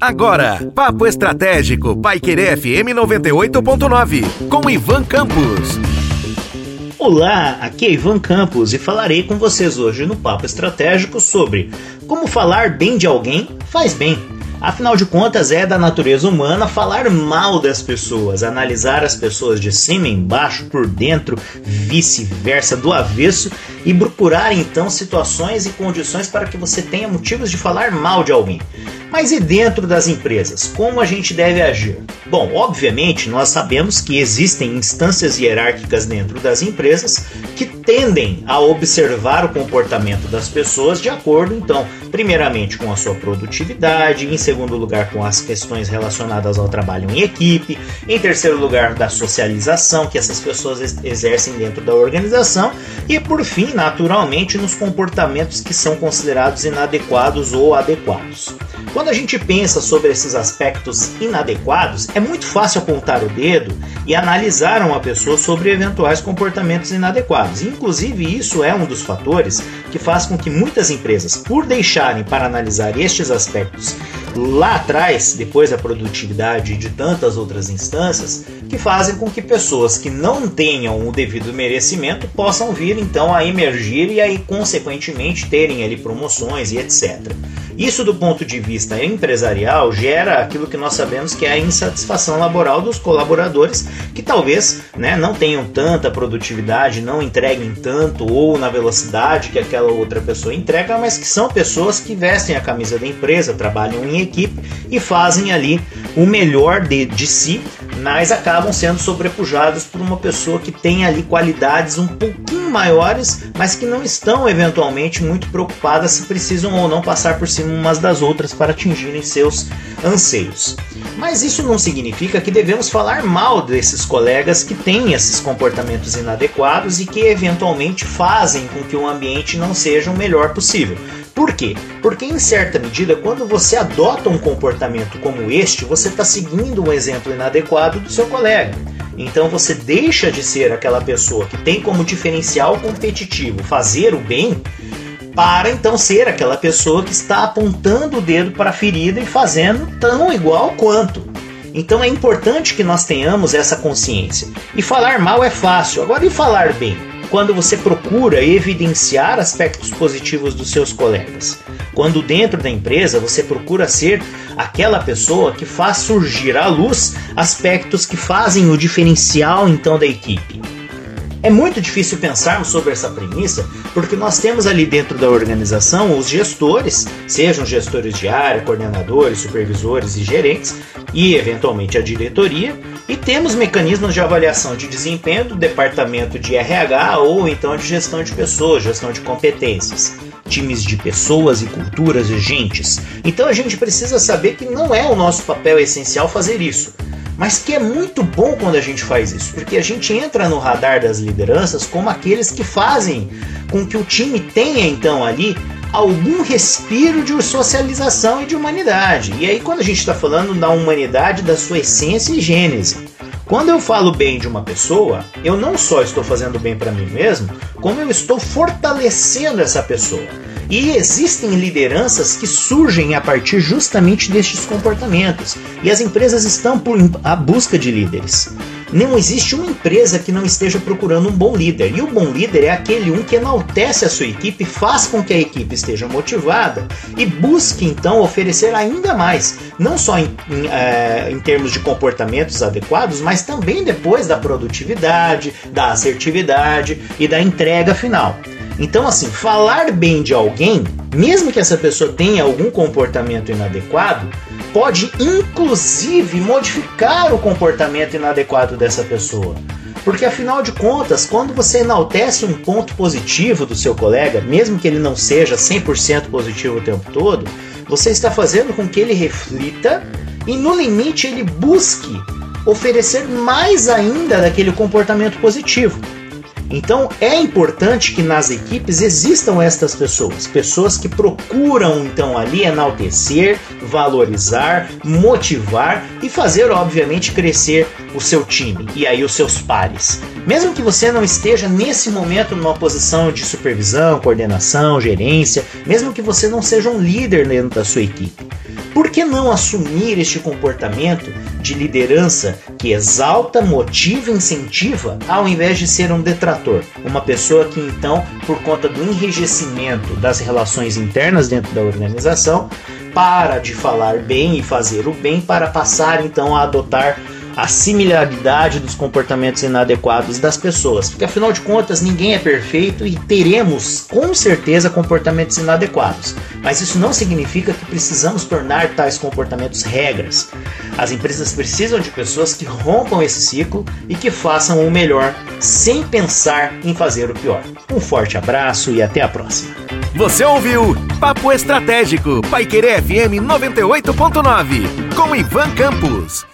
Agora, Papo Estratégico, Paiquerê FM 98.9, com Ivan Campos. Olá, aqui é Ivan Campos e falarei com vocês hoje no Papo Estratégico sobre como falar bem de alguém faz bem. Afinal de contas, é da natureza humana falar mal das pessoas, analisar as pessoas de cima embaixo, por dentro, vice-versa, do avesso e procurar então situações e condições para que você tenha motivos de falar mal de alguém. Mas e dentro das empresas? Como a gente deve agir? Bom, obviamente nós sabemos que existem instâncias hierárquicas dentro das empresas que tendem a observar o comportamento das pessoas de acordo, então, primeiramente com a sua produtividade, em segundo lugar com as questões relacionadas ao trabalho em equipe, em terceiro lugar da socialização que essas pessoas exercem dentro da organização e por fim, naturalmente, nos comportamentos que são considerados inadequados ou adequados. Quando a gente pensa sobre esses aspectos inadequados, é muito fácil apontar o dedo e analisar uma pessoa sobre eventuais comportamentos inadequados. Inclusive, isso é um dos fatores que faz com que muitas empresas, por deixarem para analisar estes aspectos lá atrás, depois da produtividade de tantas outras instâncias, que fazem com que pessoas que não tenham o devido merecimento possam vir então a emergir e aí consequentemente terem ali promoções e etc. Isso do ponto de vista empresarial gera aquilo que nós sabemos que é a insatisfação laboral dos colaboradores que talvez né, não tenham tanta produtividade, não entreguem tanto ou na velocidade que aquela outra pessoa entrega, mas que são pessoas que vestem a camisa da empresa, trabalham em equipe e fazem ali o melhor de, de si, mas acabam sendo sobrepujados por uma pessoa que tem ali qualidades um pouquinho maiores, mas que não estão eventualmente muito preocupadas se precisam ou não passar por cima umas das outras para atingirem seus anseios. Mas isso não significa que devemos falar mal desses colegas que têm esses comportamentos inadequados e que eventualmente fazem com que o ambiente não seja o melhor possível. Por quê? Porque, em certa medida, quando você adota um comportamento como este, você está seguindo um exemplo inadequado do seu colega. Então você deixa de ser aquela pessoa que tem como diferencial competitivo fazer o bem para então ser aquela pessoa que está apontando o dedo para a ferida e fazendo tão igual quanto. Então é importante que nós tenhamos essa consciência. E falar mal é fácil, agora e falar bem? Quando você procura evidenciar aspectos positivos dos seus colegas. Quando dentro da empresa você procura ser aquela pessoa que faz surgir à luz aspectos que fazem o diferencial então da equipe. É muito difícil pensarmos sobre essa premissa, porque nós temos ali dentro da organização os gestores, sejam gestores de área, coordenadores, supervisores e gerentes, e eventualmente a diretoria, e temos mecanismos de avaliação de desempenho do departamento de RH ou então de gestão de pessoas, gestão de competências times de pessoas e culturas e gentes. Então a gente precisa saber que não é o nosso papel essencial fazer isso mas que é muito bom quando a gente faz isso, porque a gente entra no radar das lideranças como aqueles que fazem com que o time tenha então ali algum respiro de socialização e de humanidade. E aí, quando a gente está falando da humanidade, da sua essência e gênese. Quando eu falo bem de uma pessoa, eu não só estou fazendo bem para mim mesmo, como eu estou fortalecendo essa pessoa. E existem lideranças que surgem a partir justamente destes comportamentos. E as empresas estão por a busca de líderes. Não existe uma empresa que não esteja procurando um bom líder. E o bom líder é aquele um que enaltece a sua equipe, faz com que a equipe esteja motivada e busque então oferecer ainda mais, não só em, em, é, em termos de comportamentos adequados, mas também depois da produtividade, da assertividade e da entrega final. Então, assim, falar bem de alguém, mesmo que essa pessoa tenha algum comportamento inadequado, pode inclusive modificar o comportamento inadequado dessa pessoa. Porque afinal de contas, quando você enaltece um ponto positivo do seu colega, mesmo que ele não seja 100% positivo o tempo todo, você está fazendo com que ele reflita e no limite ele busque oferecer mais ainda daquele comportamento positivo. Então é importante que nas equipes existam estas pessoas, pessoas que procuram então ali enaltecer, valorizar, motivar e fazer obviamente crescer o seu time e aí os seus pares. Mesmo que você não esteja nesse momento numa posição de supervisão, coordenação, gerência, mesmo que você não seja um líder dentro da sua equipe, Por que não assumir este comportamento de liderança que exalta, motiva, incentiva, ao invés de ser um detrator? Uma pessoa que então, por conta do enrijecimento das relações internas dentro da organização, para de falar bem e fazer o bem para passar então a adotar a similaridade dos comportamentos inadequados das pessoas, porque afinal de contas ninguém é perfeito e teremos com certeza comportamentos inadequados, mas isso não significa que precisamos tornar tais comportamentos regras. As empresas precisam de pessoas que rompam esse ciclo e que façam o melhor sem pensar em fazer o pior. Um forte abraço e até a próxima. Você ouviu Papo Estratégico, Paiquerê FM 98.9, com Ivan Campos.